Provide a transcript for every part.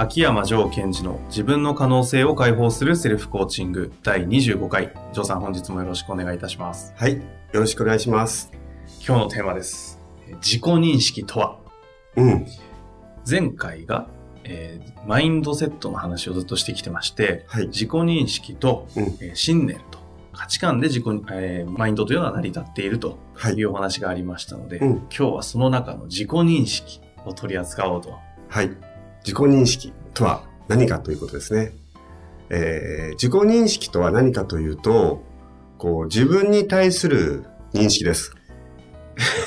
秋山城賢治の自分の可能性を解放するセルフコーチング第25回。城さん本日もよろしくお願いいたします。はい。よろしくお願いします。今日のテーマです。自己認識とは？うん。前回が、えーマインドセットの話をずっとしてきてまして、はい。自己認識と、うんえー信念と価値観で自己、えーマインドというのは成り立っているとはいい。うお話がありましたので、うん今日はその中の自己認識を取り扱おうと。はい。自己認識とは何かということですね。えー、自己認識とは何かというと、こう、自分に対する認識です。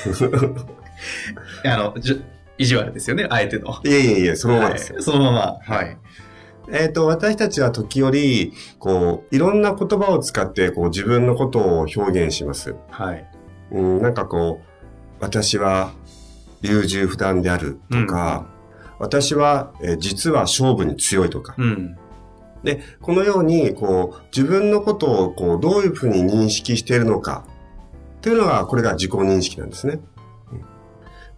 あの、意地悪ですよね、あえての。いえいえいえ、そのままです。はいそのまま。はい。えっ、と、私たちは時折、こう、いろんな言葉を使って、こう、自分のことを表現します。はい。うん、なんかこう、私は優柔不断であるとか、私は、えー実は勝負に強いとか、うん。で、このように、こう、自分のことを、こう、どういうふうに認識しているのか、というのが、これが自己認識なんですね。うん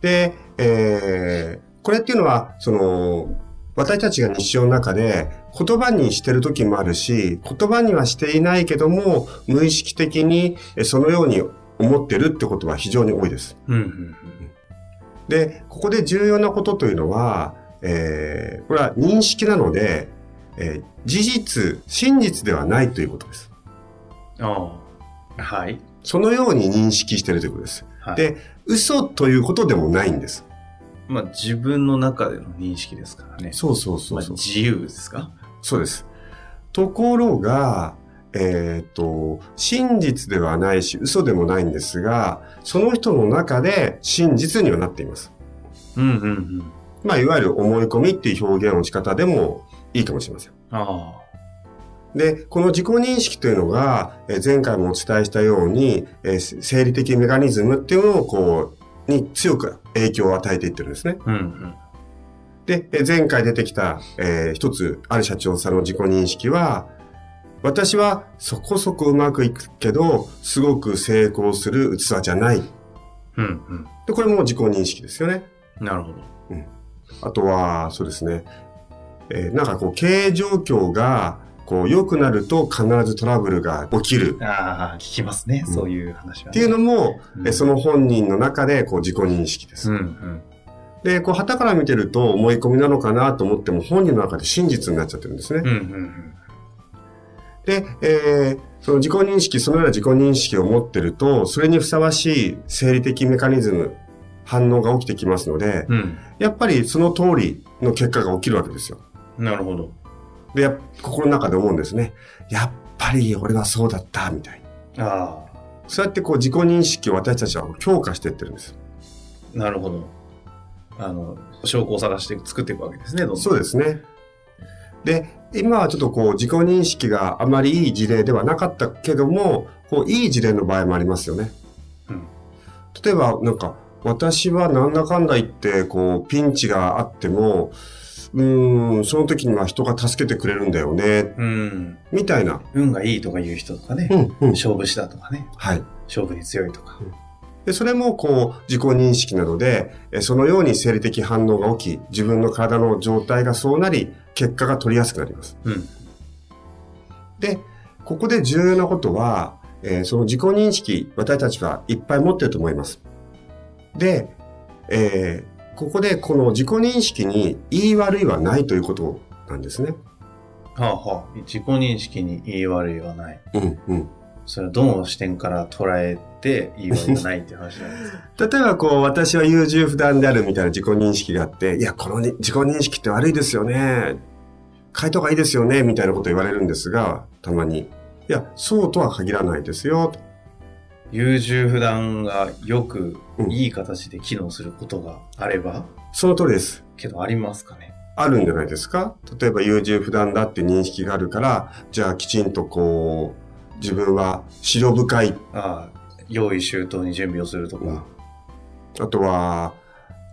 で、えー、これっていうのは、その、私たちが日常の中で言葉にしてる時もあるし、言葉にはしていないけども、無意識的にえそのように思ってるってことは非常に多いです。うん。うん。で、ここで重要なことというのは、えー、これは認識なので、えー事実、真実ではないということです。ああ。はい。そのように認識しているということです。はい。で、嘘ということでもないんです。まあ、自分の中での認識ですからね。そうそうそうそう。まあ、自由ですか？そうです。ところが、えっ、と、真実ではないし、嘘でもないんですが、その人の中で真実にはなっています。うんうんうん。まあ、いわゆる思い込みっていう表現の仕方でもいいかもしれません。あで、この自己認識というのが、えー前回もお伝えしたように、えー生理的メカニズムっていうのをこう、に強く影響を与えていってるんですね。あ。うんうん。で、えー前回出てきた、えー一つ、ある社長さんの自己認識は、私はそこそこうまくいくけど、すごく成功する器じゃない。うんで、これも自己認識ですよね。うん。なるほど。あとは、そうですね。えーなんかこう、経営状況が、こう、良くなると必ずトラブルが起きる。ああ、聞きますね。うんそういう話は、ね。っていうのも、うんえその本人の中でこう自己認識です。うんうん。で、こう、旗から見てると思い込みなのかなと思っても、本人の中で真実になっちゃってるんですね。うんうんで、えーその自己認識、そのような自己認識を持ってると、それにふさわしい生理的メカニズム、反応が起きてきますので、うん。やっぱりその通りの結果が起きるわけですよ。うん。なるほど。で、心の中で思うんですね。やっぱり俺はそうだった、みたいな。あそうやってこう自己認識を私たちは強化していってるんです。あ。なるほど。あの、証拠を探して作っていくわけですね、どんどん。そうですね。で、今はちょっとこう自己認識があまりいい事例ではなかったけども、こういい事例の場合もありますよね。うん例えば、なんか、私はなんだかんだ言って、こう、ピンチがあっても、うーん、その時には人が助けてくれるんだよね、うん。みたいな。運がいいとか言う人とかね。うん、うん。勝負師だとかね。はい。勝負に強いとか。で、それもこう、自己認識なので、えそのように生理的反応が起き、自分の体の状態がそうなり、結果が取りやすくなります。うん。で、ここで重要なことは、えーその自己認識、私たちはいっぱい持ってると思います。で、えーここでこの自己認識に言い悪いはないということなんですね。はあはあ。自己認識に言い悪いはない。うん、うん。それはどの視点から捉えて言い訳がないっていう話なんですか 例えばこう、私は優柔不断であるみたいな自己認識があって、いや、このに自己認識って悪いですよね。変えた方がいいですよね、みたいなこと言われるんですが、たまに。いや、そうとは限らないですよ。と優柔不断がよくうんいい形で機能することがあれば、その通りです。けどありますかね？あるんじゃないですか？例えば優柔不断だって認識があるから、じゃあきちんとこう、自分は思慮深い。ああ、用意周到に準備をするとか。あとは、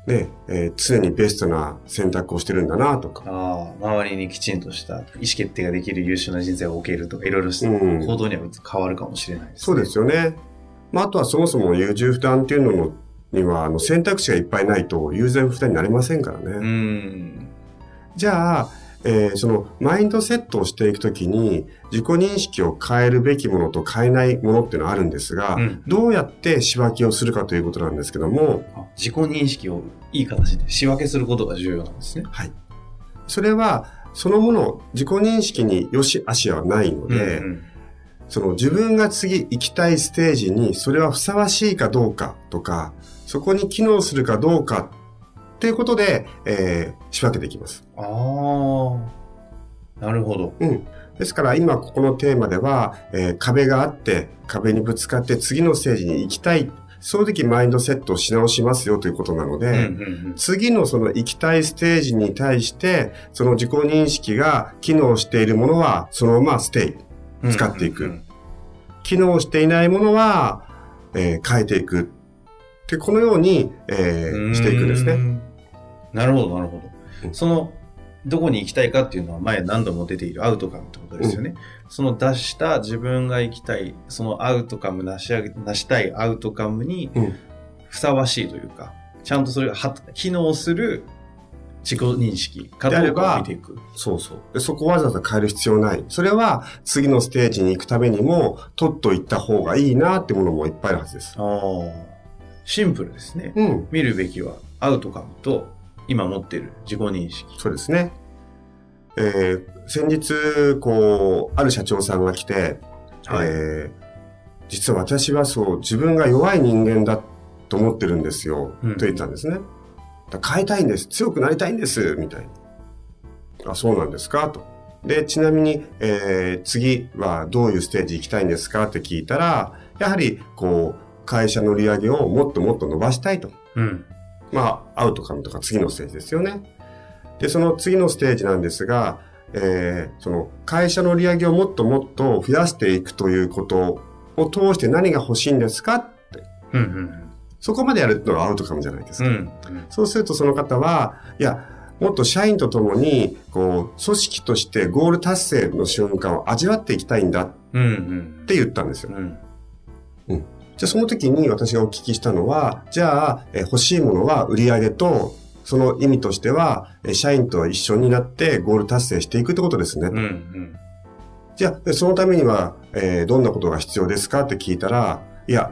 ね、えー常にベストな選択をしてるんだなとか。ああ、周りにきちんとした意思決定ができる優秀な人生を置けるとか、いろいろ行動には変わるかもしれないです、そうですよね。まあ、あとはそもそも優柔不断っていうののには、あの選択肢がいっぱいないと優柔不断になれませんからね。うん。じゃあ、えーそのマインドセットをしていくときに自己認識を変えるべきものと変えないものっていうのはあるんですが、うんどうやって仕分けをするかということなんですけども、あ自己認識をいい形で仕分けすることが重要なんですね。はい。それは、そのもの、自己認識に良し悪しはないので、うんその自分が次行きたいステージにそれはふさわしいかどうかとか、そこに機能するかどうかっていうことで、えー仕分けていきます。ああ、なるほど。うん。ですから今ここのテーマでは、えー壁があって、壁にぶつかって次のステージに行きたい。そういう時マインドセットをし直しますよということなので、うんうん次のその行きたいステージに対して、その自己認識が機能しているものは、そのままステイ。うん使っていくうんうん機能していないものは、えー変えていく。で、このように、えーしていくんですね。うん。なるほど、なるほど。うんその、どこに行きたいかっていうのは前何度も出ているアウトカムってことですよね。その出した自分が行きたい、そのアウトカム、成し上げ、成したいアウトカムにうんふさわしいというか、ちゃんとそれがは機能する自己認識かどうかを見ていく。そうそう。でそこをわざわざ変える必要ない。それは次のステージに行くためにも、取っといった方がいいなってものもいっぱいあるはずです。ああ、シンプルですね。うん。見るべきはアウトカムと今持っている自己認識。そうですね。えー先日、こう、ある社長さんが来て、はいえー実は私はそう、自分が弱い人間だと思ってるんですよ、うんと言ったんですね。変えたいんです。強くなりたいんです。みたいな。あ、そうなんですか？と。で、ちなみに、えー次はどういうステージ行きたいんですか？って聞いたら、やはり、こう、会社の売り上げをもっともっと伸ばしたいと。うん。まあ、アウトカムとか次のステージですよね。で、その次のステージなんですが、えーその会社の売り上げをもっともっと増やしていくということを通して何が欲しいんですかって、うん。うん。そこまでやるのがアウトカムじゃないですうん。か。うん。そうするとその方は、いや、もっと社員と共に、こう、組織としてゴール達成の瞬間を味わっていきたいんだっうん。うん。て言ったんですよ。うん。じゃあその時に私がお聞きしたのは、じゃあ、えー欲しいものは売り上げと、その意味としては、えー社員と一緒になってゴール達成していくってことですね。うん。うん。じゃあ、でそのためには、えーどんなことが必要ですかって聞いたら、いや、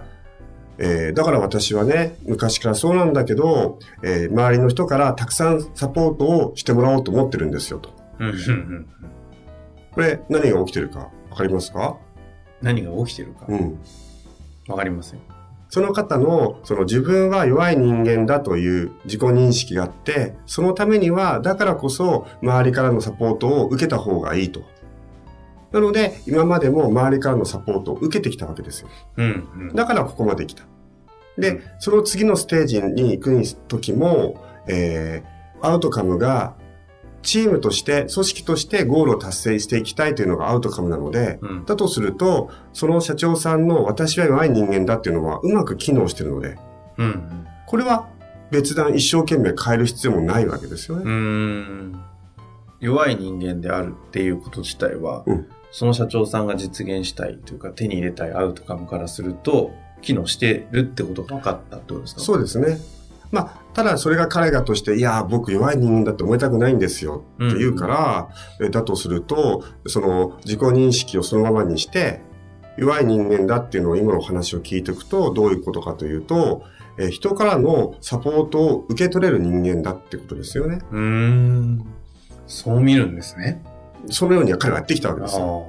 えーだから私はね、昔からそうなんだけど、えー周りの人からたくさんサポートをしてもらおうと思ってるんですよと。うん。うん。これ何が起きてるかわかりますか？何が起きてるか？うん。わかりません。その方の、その自分は弱い人間だという自己認識があって、そのためには、だからこそ、周りからのサポートを受けた方がいいと。なので、今までも周りからのサポートを受けてきたわけですよ。うん。うん。だからここまで来た。で、うんその次のステージに行く時も、えー、アウトカムが、チームとして、組織としてゴールを達成していきたいというのがアウトカムなので、うん。だとすると、その社長さんの私は弱い人間だっていうのはうまく機能してるので、うん。これは別段一生懸命変える必要もないわけですよね。うん。弱い人間であるっていうこと自体は、うんその社長さんが実現したいというか手に入れたいアウトカムからすると、機能してるってことが分かったってことですか？そうですね。まあ、ただそれが彼がとして、いや、僕弱い人間だって思いたくないんですよって言うから、えだとすると、その自己認識をそのままにして、弱い人間だっていうのを今のお話を聞いていくと、どういうことかというと、え人からのサポートを受け取れる人間だってことですよね。うーん。そう見るんですね。そのようには彼はやってきたわけですよ。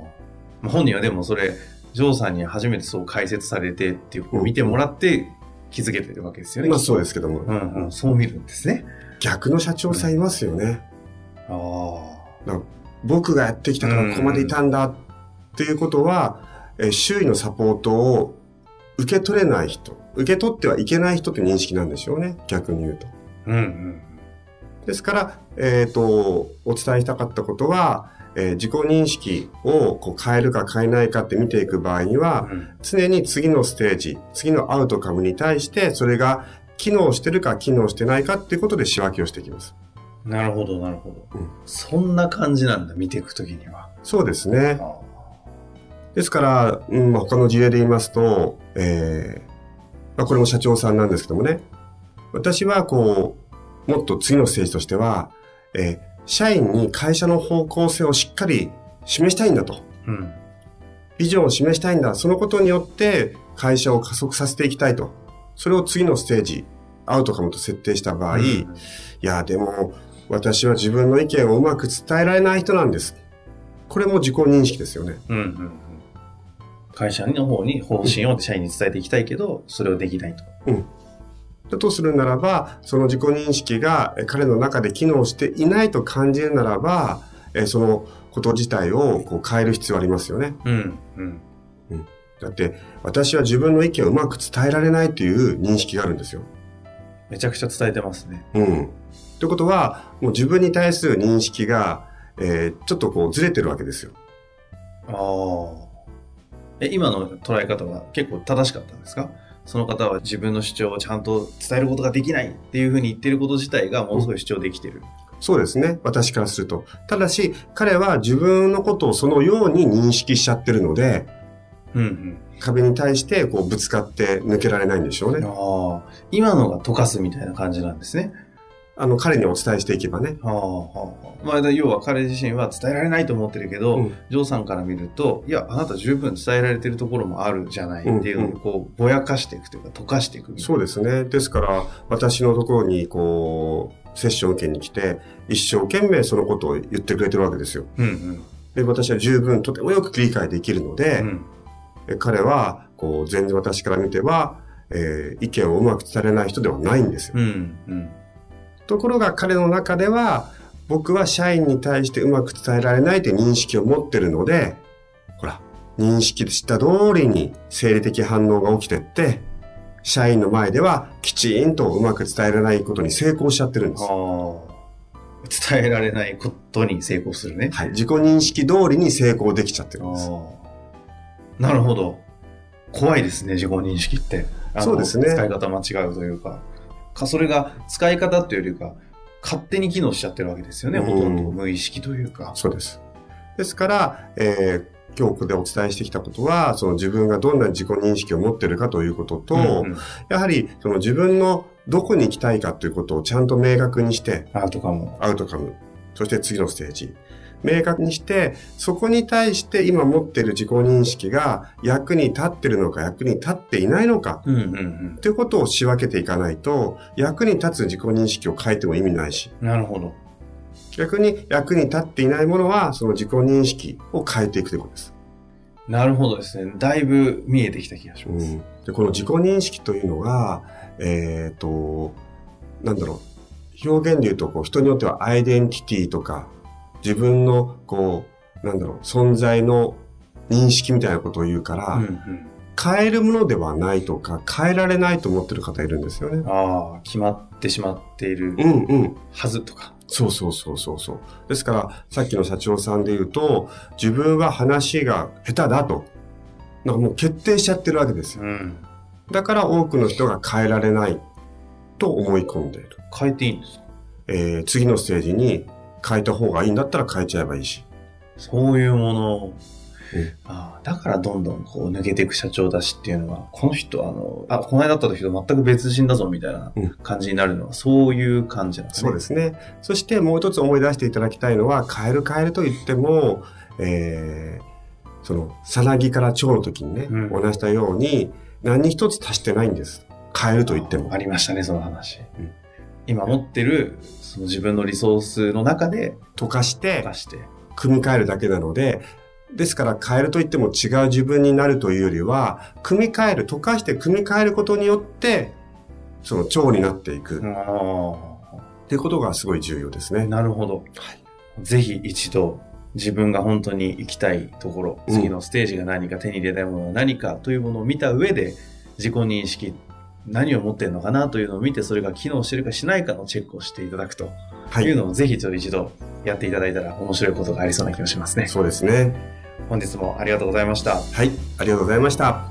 本人はでもそれ、ジョーさんに初めてそう解説されてっていう見てもらって気づけてるわけですよね。まあそうですけども、うんうん、そう見るんですね。逆の社長さんいますよね。ああ。僕がやってきたからここまでいたんだっていうことは、えー周囲のサポートを受け取れない人、受け取ってはいけない人って認識なんでしょうね。逆に言うと。うんうん。ですから、えっ、と、お伝えしたかったことは、えー自己認識をこう変えるか変えないかって見ていく場合には、うん常に次のステージ、次のアウトカムに対して、それが機能してるか機能してないかっていうことで仕分けをしていきます。なるほど、なるほど。うんそんな感じなんだ、見ていくときには。そうですね。あですから、うん、まあ他の事例で言いますと、えーまあ、これも社長さんなんですけどもね、私はこう、もっと次のステージとしては、えー社員に会社の方向性をしっかり示したいんだと。うん。ビジョンを示したいんだ。そのことによって会社を加速させていきたいと。それを次のステージ、アウトカムと設定した場合、うんいや、でも、私は自分の意見をうまく伝えられない人なんです。これも自己認識ですよね。うんうんうん。会社の方に方針を社員に伝えていきたいけど、それをできないと。だとするならば、その自己認識がえ彼の中で機能していないと感じるならば、えそのこと自体をこう変える必要ありますよね。うんうん。だって、私は自分の意見をうまく伝えられないという認識があるんですよ。めちゃくちゃ伝えてますね。うん。ということは、もう自分に対する認識が、えーちょっとこうずれてるわけですよ。ああ。え、今の捉え方は結構正しかったんですか？その方は自分の主張をちゃんと伝えることができないっていうふうに言ってること自体がものすごい主張できてる。そうですね。私からすると。ただし、彼は自分のことをそのように認識しちゃってるので、うんうん。壁に対してこうぶつかって抜けられないんでしょうね。今のが溶かすみたいな感じなんですね。あの、彼にお伝えしていけばね。はあはあはあ。まあ、要は彼自身は伝えられないと思ってるけど、うんジョーさんから見ると、いや、あなた十分伝えられてるところもあるじゃないっていうのうんうを、こう、ぼやかしていくというか、溶かしていくいそうですね。ですから、私のところに、こう、セッション受けに来て、一生懸命そのことを言ってくれてるわけですよ。な。うんで、私は十分とてもよく理解できるので、うん。彼は、こう、全然私から見ては、えー意見をうまく伝えれない人ではないんですよ。うん。うん。ところが彼の中では、僕は社員に対してうまく伝えられないという認識を持ってるので、ほら、認識した通りに生理的反応が起きてって、社員の前ではきちんとうまく伝えられないことに成功しちゃってるんです。伝えられないことに成功するね。はい。自己認識通りに成功できちゃってるんです。なるほど。怖いですね、自己認識って。そうですね使い方間違うというか。か、それが使い方というよりか、勝手に機能しちゃってるわけですよね、うんほとんど無意識というか。そうです。ですから、えー今日ここでお伝えしてきたことは、その自分がどんな自己認識を持っているかということと、うんうんやはりその自分のどこに行きたいかということをちゃんと明確にして、アウトカム。アウトカム、そして次のステージ、明確にして、そこに対して今持っている自己認識が役に立っているのか役に立っていないのか、うんうんうん。ということを仕分けていかないと、役に立つ自己認識を変えても意味ないし、なるほど。逆に役に立っていないものは、その自己認識を変えていくということです。なるほどですね。だいぶ見えてきた気がします。うん、でこの自己認識というのが、えっ、と、なんだろう、表現で言うと、こう人によってはアイデンティティとか、自分の、こう、なんだろう、存在の認識みたいなことを言うから、うんうん。変えるものではないとか、変えられないと思ってる方いるんですよね。ああ、決まってしまっているうんうん。はずとか。そうそうそうそうそう。ですから、さっきの社長さんで言うと、自分は話が下手だと。なんかもう決定しちゃってるわけですよ。うん。だから多くの人が変えられないと思い込んでいる。変えていいんですか？えー次のステージに変えた方がいいんだったら変えちゃえばいいし。そういうものああだからどんどんこう抜けていく社長だしっていうのは、この人あの、あ、この間会った時と全く別人だぞみたいなうん感じになるのは、そういう感じなんですね。そうですね。そしてもう一つ思い出していただきたいのは、変える変えると言っても、えーその、さなぎから蝶の時にね、うんお話したように、何一つ足してないんです。変えると言ってもあ。りましたね、その話。うん今持ってる、その自分のリソースの中で、溶かして溶、かして。組み替えるだけなので、ですから変えるといっても違う自分になるというよりは、組み替える、溶かして組み替えることによって、その腸になっていくっあていうことがすごい重要ですね。なるほど。ぜひ一度、自分が本当に行きたいところ、うん次のステージが何か、手に入れたいものが何かというものを見た上で、自己認識、何を持ってるのかなというのを見て、それが機能してるかしないかのチェックをしていただくとはい。いうのを、ぜひちょっと一度やっていただいたら面白いことがありそうな気がしますね。そうですね。本日もありがとうございました。はい。ありがとうございました。